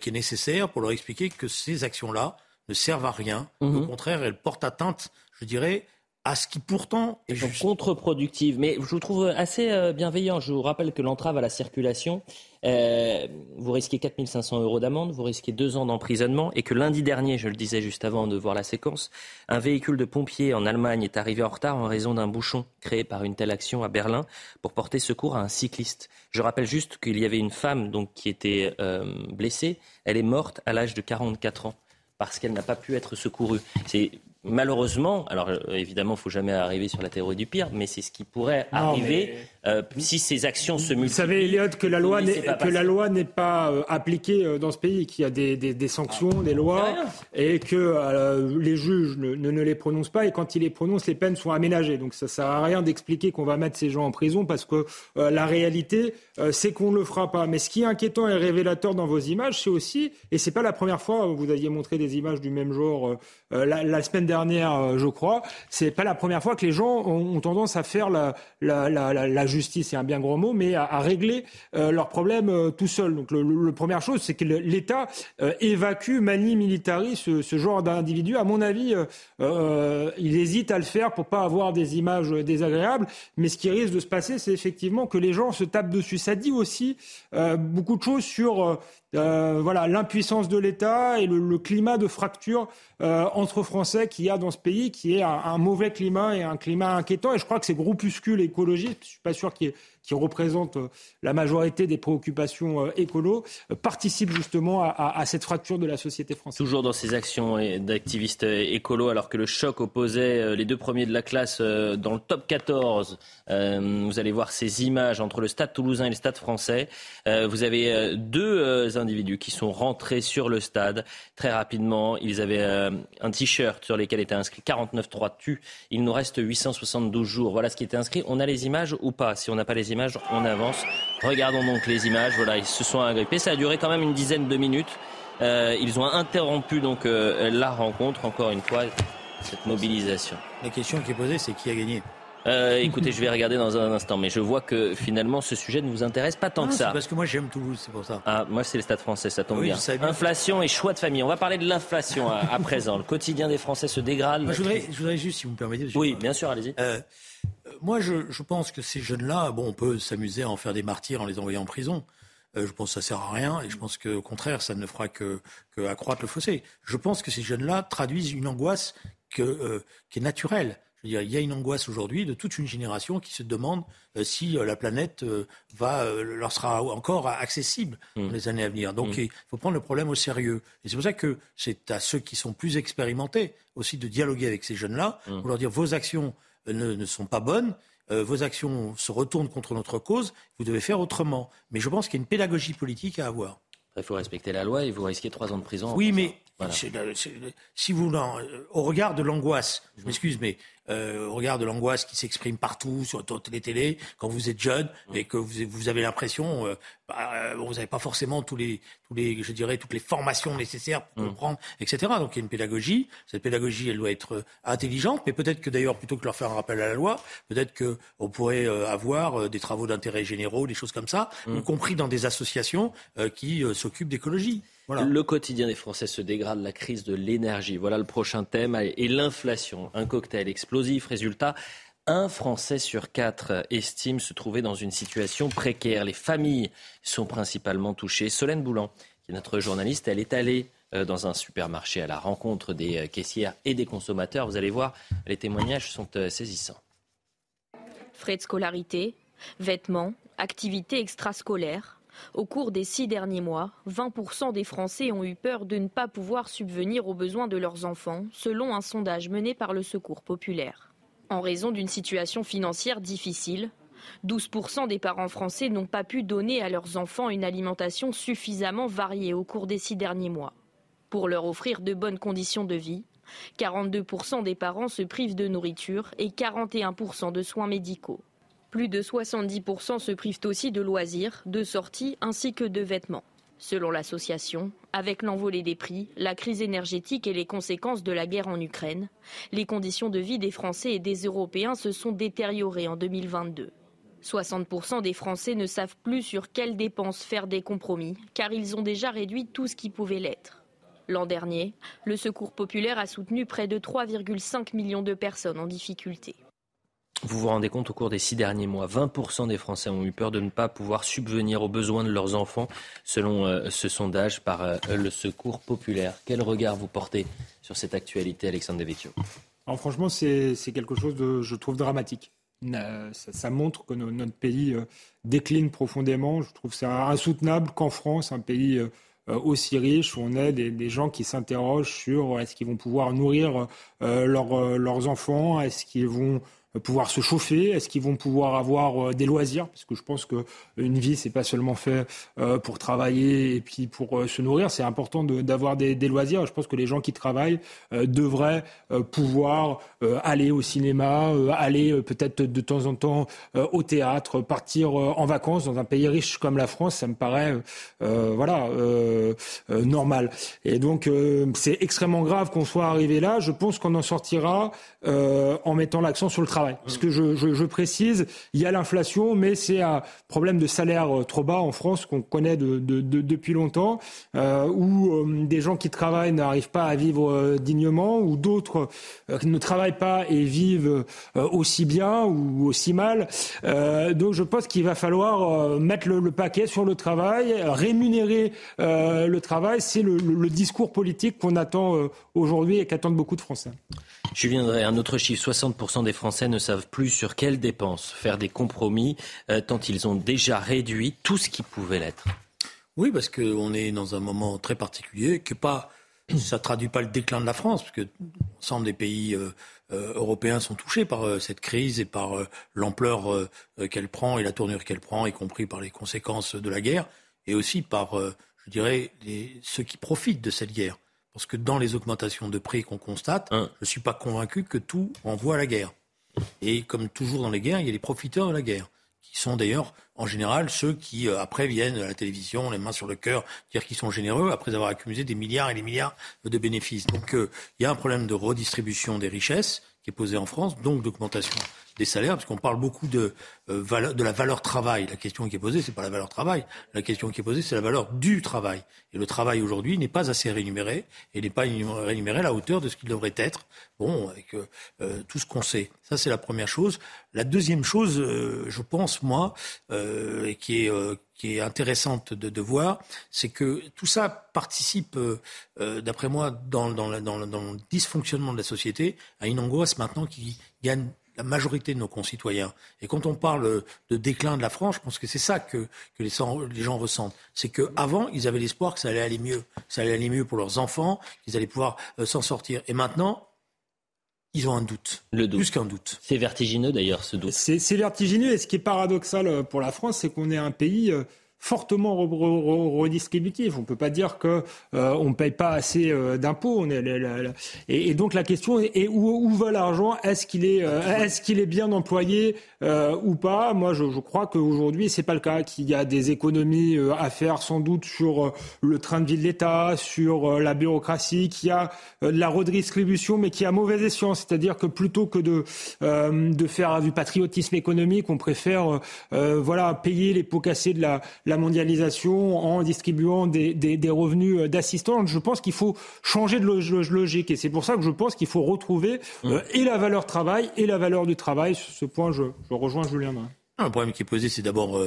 qui est nécessaire pour leur expliquer que ces actions-là, ne servent à rien. Au mhm. contraire, elles portent atteinte, je dirais, à ce qui pourtant est juste. contre-productive. Mais je vous trouve assez euh, bienveillant. Je vous rappelle que l'entrave à la circulation, euh, vous risquez 4500 euros d'amende, vous risquez deux ans d'emprisonnement et que lundi dernier, je le disais juste avant de voir la séquence, un véhicule de pompiers en Allemagne est arrivé en retard en raison d'un bouchon créé par une telle action à Berlin pour porter secours à un cycliste. Je rappelle juste qu'il y avait une femme donc, qui était euh, blessée. Elle est morte à l'âge de 44 ans parce qu'elle n'a pas pu être secourue. C'est malheureusement, alors euh, évidemment, il ne faut jamais arriver sur la théorie du pire, mais c'est ce qui pourrait arriver euh, si ces actions se multiplient. Vous savez, Elliot, que la loi n'est que la loi n'est pas euh, appliquée dans ce pays, qu'il y a des, des, sanctions, ah. des lois, et que les juges ne, ne, les prononcent pas, et quand ils les prononcent, les peines sont aménagées. Donc ça ne sert à rien d'expliquer qu'on va mettre ces gens en prison, parce que la réalité, c'est qu'on ne le fera pas. Mais ce qui est inquiétant et révélateur dans vos images, c'est aussi, et c'est pas la première fois, vous aviez montré des images du même genre la, la semaine dernière euh, je crois. C'est pas la première fois que les gens ont, tendance à faire la, la, justice, c'est un bien gros mot, mais à, régler euh, leurs problèmes euh, tout seuls. Donc, le, première chose, c'est que l'État évacue, manie militari ce, ce genre d'individu. À mon avis, il hésite à le faire pour pas avoir des images désagréables. Mais ce qui risque de se passer, c'est effectivement que les gens se tapent dessus. Ça dit aussi beaucoup de choses sur euh, voilà l'impuissance de l'État et le, climat de fracture euh, entre Français qu'il y a dans ce pays, qui est un, mauvais climat et un climat inquiétant. Et je crois que ces groupuscules écologistes, je suis pas sûr qu'il y ait qui représente euh, la majorité des préoccupations euh, écolo, euh, participe justement à, cette fracture de la société française. Toujours dans ces actions d'activistes écolos, alors que le choc opposait les deux premiers de la classe dans le top 14. Vous allez voir ces images entre le stade toulousain et le stade français. Vous avez deux individus qui sont rentrés sur le stade très rapidement. Ils avaient un t-shirt sur lequel était inscrit 49-3 tu. Il nous reste 872 jours. Voilà ce qui était inscrit. On a les images ou pas Si on n'a pas les images, on avance. Regardons donc les images. Voilà, ils se sont agrippés. Ça a duré quand même une dizaine de minutes. Euh, ils ont interrompu donc euh, la rencontre. Encore une fois, cette mobilisation. La question qui est posée, c'est qui a gagné? Euh, écoutez, je vais regarder dans un instant, mais je vois que finalement ce sujet ne vous intéresse pas tant que ça. Parce que moi j'aime Toulouse, c'est pour ça. Ah, moi c'est le Stade Français, ça tombe bien. Inflation et choix de famille. On va parler de l'inflation à, présent. Le quotidien des Français se dégrade. je, voudrais, juste, si vous me permettez. Oui, bien sûr, allez-y. Moi, je, pense que ces jeunes-là, bon, on peut s'amuser à en faire des martyrs en les envoyant en prison. Euh, je pense que ça sert à rien et je pense qu'au contraire, ça ne fera que, accroître le fossé. Je pense que ces jeunes-là traduisent une angoisse euh, qui est naturelle. Je veux dire, il y a une angoisse aujourd'hui de toute une génération qui se demande euh, si la planète va leur sera encore accessible dans mmh. les années à venir. Donc, mmh. il faut prendre le problème au sérieux. Et c'est pour ça que c'est à ceux qui sont plus expérimentés aussi de dialoguer avec ces jeunes-là mmh. pour leur dire vos actions ne, sont pas bonnes. Euh, vos actions se retournent contre notre cause, vous devez faire autrement. Mais je pense qu'il y a une pédagogie politique à avoir. Il faut respecter la loi et vous risquez trois ans de prison. Oui, mais si vous, au regard de l'angoisse, je m'excuse, mais euh, au regard de l'angoisse qui s'exprime partout sur toutes les télés, quand vous êtes jeune et que vous, vous avez l'impression, euh, bah, euh, vous n'avez pas forcément tous les, tous les, je dirais, toutes les formations nécessaires pour mm. comprendre, etc. Donc il y a une pédagogie. Cette pédagogie, elle doit être intelligente, mais peut-être que d'ailleurs, plutôt que de leur faire un rappel à la loi, peut-être que on pourrait avoir des travaux d'intérêt généraux, des choses comme ça, mm. y compris dans des associations qui s'occupent d'écologie. Le quotidien des Français se dégrade, la crise de l'énergie. Voilà le prochain thème. Et l'inflation, un cocktail explosif. Résultat, un Français sur quatre estime se trouver dans une situation précaire. Les familles sont principalement touchées. Solène Boulan, qui est notre journaliste, elle est allée euh, dans un supermarché à la rencontre des euh, caissières et des consommateurs. Vous allez voir, les témoignages sont euh, saisissants. Frais de scolarité, vêtements, activités extrascolaires. Au cours des six derniers mois, 20% des Français ont eu peur de ne pas pouvoir subvenir aux besoins de leurs enfants, selon un sondage mené par le Secours populaire. En raison d'une situation financière difficile, 12% des parents français n'ont pas pu donner à leurs enfants une alimentation suffisamment variée au cours des six derniers mois. Pour leur offrir de bonnes conditions de vie, 42% des parents se privent de nourriture et 41% de soins médicaux. Plus de 70% se privent aussi de loisirs, de sorties ainsi que de vêtements. Selon l'association, avec l'envolée des prix, la crise énergétique et les conséquences de la guerre en Ukraine, les conditions de vie des Français et des Européens se sont détériorées en 2022. 60% des Français ne savent plus sur quelles dépenses faire des compromis, car ils ont déjà réduit tout ce qui pouvait l'être. L'an dernier, le Secours populaire a soutenu près de 3,5 millions de personnes en difficulté. Vous vous rendez compte, au cours des six derniers mois, 20% des Français ont eu peur de ne pas pouvoir subvenir aux besoins de leurs enfants, selon euh, ce sondage par euh, le Secours populaire. Quel regard vous portez sur cette actualité, Alexandre Devecchio? Alors franchement, c'est quelque chose de, je trouve, dramatique. Euh, ça, montre que notre pays décline profondément. Je trouve ça insoutenable qu'en France, un pays aussi riche, on ait des, gens qui s'interrogent sur est-ce qu'ils vont pouvoir nourrir leurs enfants, est-ce qu'ils vont pouvoir se chauffer Est-ce qu'ils vont pouvoir avoir euh, des loisirs? Parce que je pense que une vie, c'est pas seulement fait euh, pour travailler et puis pour euh, se nourrir. C'est important d'avoir des, des, loisirs. Je pense que les gens qui travaillent devraient pouvoir aller au cinéma, aller peut-être de temps en temps au théâtre, partir en vacances dans un pays riche comme la France. Ça me paraît, voilà, normal. Et donc, c'est extrêmement grave qu'on soit arrivé là. Je pense qu'on en sortira en mettant l'accent sur le travail. Parce que je, je, je précise, il y a l'inflation, mais c'est un problème de salaire euh, trop bas en France qu'on connaît de, de, de, depuis longtemps, euh, où euh, des gens qui travaillent n'arrivent pas à vivre euh, dignement, ou d'autres ne travaillent pas et vivent aussi bien ou aussi mal. donc je pense qu'il va falloir mettre le, le, paquet sur le travail, rémunérer le travail. C'est le, le, discours politique qu'on attend aujourd'hui et qu'attendent beaucoup de Français. Je viendrai un autre chiffre 60% des Français ne savent plus sur quelles dépenses faire des compromis, euh, tant ils ont déjà réduit tout ce qui pouvait l'être. Oui, parce qu'on est dans un moment très particulier, que pas, ça ne traduit pas le déclin de la France, parce que l'ensemble des pays euh, euh, européens sont touchés par cette crise et par l'ampleur qu'elle prend et la tournure qu'elle prend, y compris par les conséquences de la guerre, et aussi par, je dirais, les, ceux qui profitent de cette guerre. Parce que dans les augmentations de prix qu'on constate, hein. je ne suis pas convaincu que tout renvoie à la guerre. Et comme toujours dans les guerres, il y a les profiteurs de la guerre, qui sont d'ailleurs en général ceux qui, euh, après, viennent à la télévision, les mains sur le cœur, dire qu'ils sont généreux, après avoir accumulé des milliards et des milliards de bénéfices. Donc euh, il y a un problème de redistribution des richesses qui est posé en France, donc d'augmentation des salaires, parce qu'on parle beaucoup de, euh, de la valeur travail. La question qui est posée, c'est pas la valeur travail. La question qui est posée, c'est la valeur du travail. Et le travail aujourd'hui n'est pas assez rémunéré et n'est pas rémunéré à la hauteur de ce qu'il devrait être. Bon, avec euh, euh, tout ce qu'on sait. Ça, c'est la première chose. La deuxième chose, je pense, moi, et qui est qui est intéressante de, de voir, c'est que tout ça participe, d'après moi, dans, dans, dans, dans, le dysfonctionnement de la société, à une angoisse maintenant qui gagne la majorité de nos concitoyens. Et quand on parle de déclin de la France, je pense que c'est ça que, que les, gens ressentent. C'est qu'avant, ils avaient l'espoir que ça allait aller mieux. Ça allait aller mieux pour leurs enfants, qu'ils allaient pouvoir euh, s'en sortir. Et maintenant, ils ont un doute. Le doute. Plus qu'un doute. C'est vertigineux d'ailleurs, ce doute. C'est vertigineux. Et ce qui est paradoxal euh, pour la France, c'est qu'on est un pays. Fortement redistributif. On ne peut pas dire qu'on euh, on ne paye pas assez euh, d'impôts. Et, et, donc la question est, où, va l'argent? Est-ce qu'il est, euh, est, qu'il est bien employé ou pas? Moi, je, je crois qu'aujourd'hui, c'est pas le cas. Qu'il y a des économies à faire sans doute sur le train de vie de l'État, sur la bureaucratie, qu'il y a de la redistribution, mais qui a mauvaise escient. C'est-à-dire que plutôt que de, de faire du patriotisme économique, on préfère voilà payer les pots cassés de la, la la mondialisation en distribuant des, des, revenus d'assistance. Je pense qu'il faut changer de logique et c'est pour ça que je pense qu'il faut retrouver mmh. et la valeur travail et la valeur du travail. Sur ce point, je, je rejoins Julien. Un problème qui est posé, c'est d'abord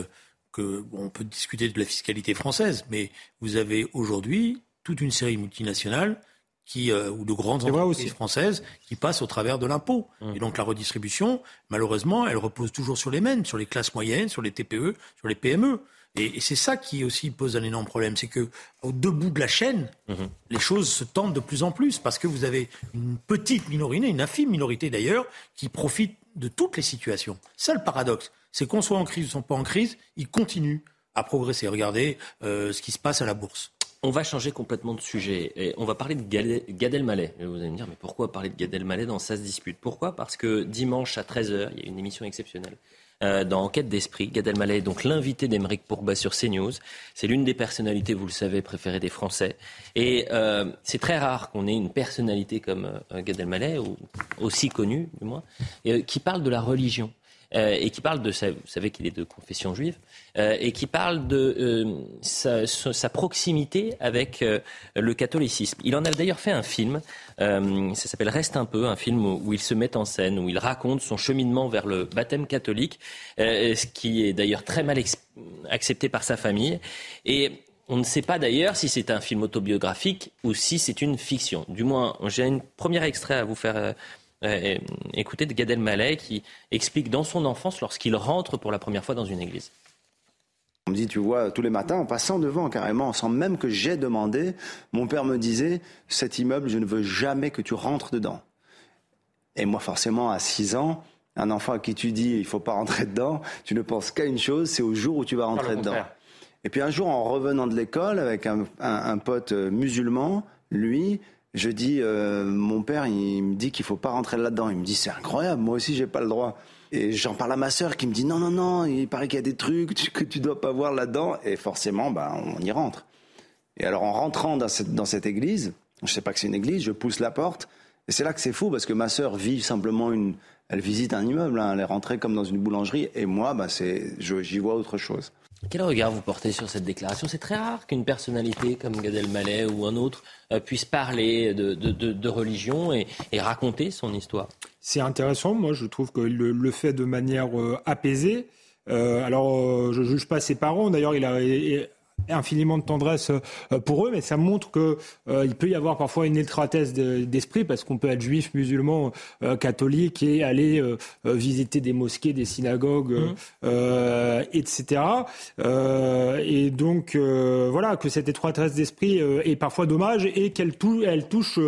que on peut discuter de la fiscalité française, mais vous avez aujourd'hui toute une série multinationale qui, euh, ou de grandes entreprises françaises qui passent au travers de l'impôt. Mmh. Et donc la redistribution, malheureusement, elle repose toujours sur les mêmes, sur les classes moyennes, sur les TPE, sur les PME. Et, c'est ça qui aussi pose un énorme problème, c'est que au deux bouts de la chaîne, mmh. les choses se tendent de plus en plus parce que vous avez une petite minorité, une infime minorité d'ailleurs, qui profite de toutes les situations. C'est le paradoxe, c'est qu'on soit en crise ou pas en crise, ils continuent à progresser. Regardez euh, ce qui se passe à la bourse. On va changer complètement de sujet et on va parler de Gad Elmaleh. Vous allez me dire, mais pourquoi parler de Gad Elmaleh dans Ça se dispute? Pourquoi? Parce que dimanche à 13h, il y a une émission exceptionnelle euh, dans Enquête d'esprit. Gad Elmaleh est donc l'invité d'Emeric Pourba sur CNews. C'est l'une des personnalités, vous le savez, préférées des Français. Et euh, c'est très rare qu'on ait une personnalité comme euh, Gad Elmaleh, aussi connue du moins, qui parle de la religion. Euh, et qui parle de, vous savez qu'il est de confession juive, euh, et qui parle de euh, sa, sa, proximité avec le catholicisme. Il en a d'ailleurs fait un film, ça s'appelle Reste un peu, un film où, il se met en scène, où il raconte son cheminement vers le baptême catholique, ce qui est d'ailleurs très mal accepté par sa famille. Et on ne sait pas d'ailleurs si c'est un film autobiographique ou si c'est une fiction. Du moins, j'ai un premier extrait à vous faire euh, écoutez de Gad Elmaleh qui explique dans son enfance lorsqu'il rentre pour la première fois dans une église. On me dit, tu vois, tous les matins, en passant devant carrément, sans même que j'ai demandé, mon père me disait, cet immeuble, je ne veux jamais que tu rentres dedans. Et moi, forcément, à 6 ans, un enfant à qui tu dis, il faut pas rentrer dedans, tu ne penses qu'à une chose, c'est au jour où tu vas rentrer dedans. Et puis un jour, en revenant de l'école avec un pote musulman, lui, je dis, euh, mon père, il me dit qu'il faut pas rentrer là-dedans. Il me dit, c'est incroyable, moi aussi, j'ai pas le droit. Et j'en parle à ma sœur qui me dit, non, non, non, il paraît qu'il y a des trucs que tu dois pas voir là-dedans. Et forcément, bah, on y rentre. Et alors, en rentrant dans cette, église, je sais pas que c'est une église, je pousse la porte. Et c'est là que c'est fou parce que ma sœur vit simplement une, elle visite un immeuble, hein. elle est rentrée comme dans une boulangerie. Et moi, bah, c'est, j'y vois autre chose. Quel regard vous portez sur cette déclaration? C'est très rare qu'une personnalité comme Gad Elmaleh ou un autre euh, puisse parler de, religion et, raconter son histoire. C'est intéressant. Moi, je trouve que le, fait de manière euh, apaisée. Euh, alors, je juge pas ses parents. D'ailleurs, il a infiniment de tendresse euh, pour eux, mais ça montre que euh, il peut y avoir parfois une étroitesse d'esprit parce qu'on peut être juif, musulman, euh, catholique et aller visiter des mosquées, des synagogues, mmh. etc. et donc voilà que cette étroitesse d'esprit est parfois dommage et qu'elle touche, elle touche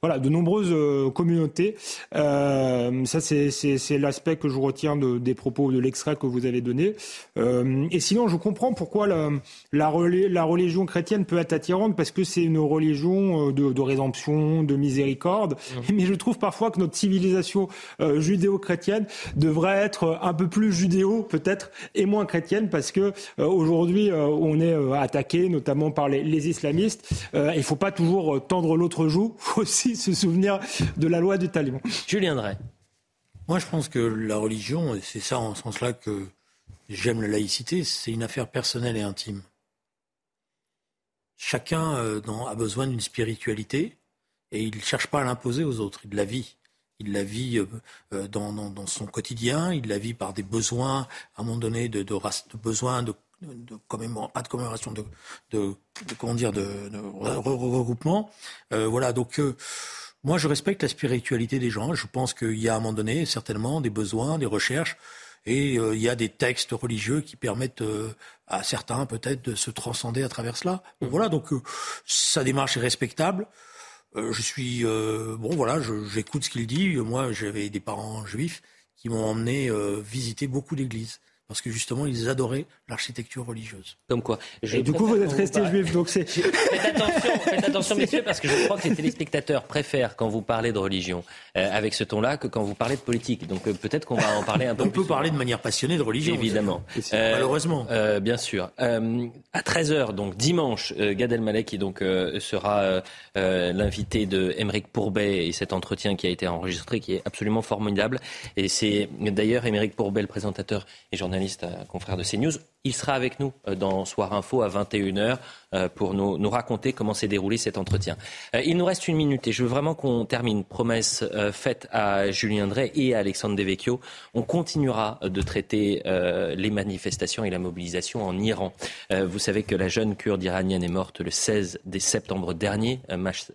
voilà de nombreuses communautés. ça c'est l'aspect que je retiens de, des propos de l'extrait que vous avez donné. et sinon, je comprends pourquoi la, la la religion chrétienne peut être attirante parce que c'est une religion euh, de, rédemption, de miséricorde. Mmh. Mais je trouve parfois que notre civilisation euh, judéo-chrétienne devrait être un peu plus judéo peut-être et moins chrétienne parce que euh, aujourd'hui on est attaqué notamment par les, islamistes. il ne faut pas toujours tendre l'autre joue. Il faut aussi se souvenir de la loi du taliban. Julien Drey. Moi, je pense que la religion, et c'est ça en ce sens-là que j'aime la laïcité, c'est une affaire personnelle et intime chacun euh, a besoin d'une spiritualité et il ne cherche pas à l'imposer aux autres, il la vit. Il la vit euh, euh, dans, son quotidien, il la vit par des besoins, à un moment donné, de, de, de besoins de, de pas de commémoration, de, de, comment dire, de, regroupement. voilà, donc moi je respecte la spiritualité des gens. Je pense qu'il y a à un moment donné certainement des besoins, des recherches et il y a des textes religieux qui permettent à certains peut-être de se transcender à travers cela. Bon, mmh. voilà, donc euh, sa démarche est respectable. je suis bon, voilà, j'écoute ce qu'il dit. Moi, j'avais des parents juifs qui m'ont emmené visiter beaucoup d'églises parce que justement, ils adoraient l'architecture religieuse. Comme quoi Et du coup, vous êtes resté juif, donc c'est... Faites attention, faites attention messieurs, parce que je crois que les téléspectateurs préfèrent quand vous parlez de religion euh, avec ce ton-là que quand vous parlez de politique. Donc euh, peut-être qu'on va en parler un peu On plus. peut parler de manière passionnée de religion. Évidemment. Euh, malheureusement. bien sûr. à 13h, donc dimanche, Gad Elmaleh, qui donc sera l'invité de Émeric Pourbet et cet entretien qui a été enregistré, qui est absolument formidable. Et c'est d'ailleurs Émeric Pourbet, le présentateur et journaliste, confrère de CNews, Il sera avec nous euh, dans Soir Info à 21h euh, pour nous, raconter comment s'est déroulé cet entretien. Euh, il nous reste une minute et je veux vraiment qu'on termine. Promesse faite à Julien Drey et à Alexandre Devecchio. On continuera de traiter les manifestations et la mobilisation en Iran. Vous savez que la jeune kurde iranienne est morte le 16 septembre dernier,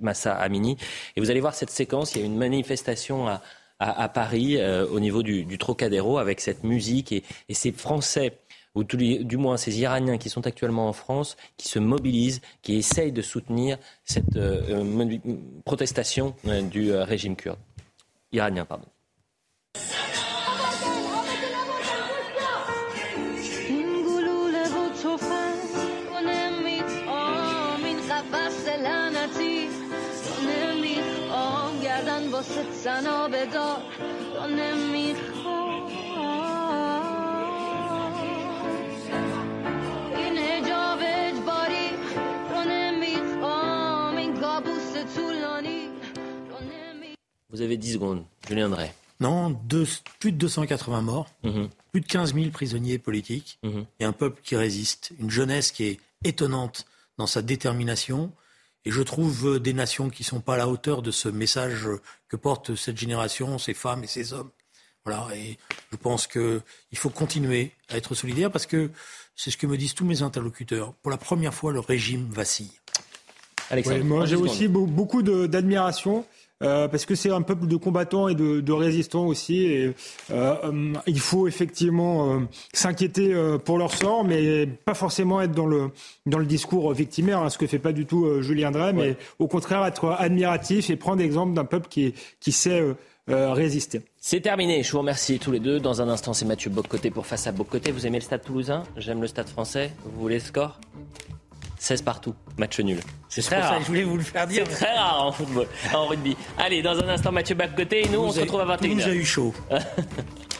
Massa Amini. Et vous allez voir cette séquence. Il y a une manifestation à, à, Paris au niveau du, Trocadéro avec cette musique et, ces Français ou du moins ces Iraniens qui sont actuellement en France, qui se mobilisent, qui essayent de soutenir cette euh, euh, protestation euh, du régime kurde. Iranien, pardon. Vous avez 10 secondes. Je viendrai. Non, plus de 280 morts, mhm. plus de 15 000 prisonniers politiques mhm. et un peuple qui résiste. Une jeunesse qui est étonnante dans sa détermination. Et je trouve des nations qui ne sont pas à la hauteur de ce message que porte cette génération, ces femmes et ces hommes. Voilà, et je pense qu'il faut continuer à être solidaire parce que c'est ce que me disent tous mes interlocuteurs. Pour la première fois, le régime vacille. Alexandre, moi, j'ai aussi beaucoup d'admiration euh, parce que c'est un peuple de combattants et de, de résistants aussi. Et, euh, euh il faut effectivement euh, s'inquiéter pour leur sort, mais pas forcément être dans le, dans le discours victimaire, hein, ce que fait pas du tout Julien Drey, mais au contraire être admiratif et prendre exemple d'un peuple qui, qui sait résister. C'est terminé. Je vous remercie tous les deux. Dans un instant, c'est Mathieu Bocoté pour Face à Bocoté. Vous aimez le stade toulousain? J'aime le stade français. Vous voulez le score? 16 partout, match nul. C'est très rare. je voulais vous le faire dire. C'est très rare en football, en rugby. Allez, dans un instant, Mathieu Bac-Côté et nous, on se retrouve à 21h. Nous a eu chaud.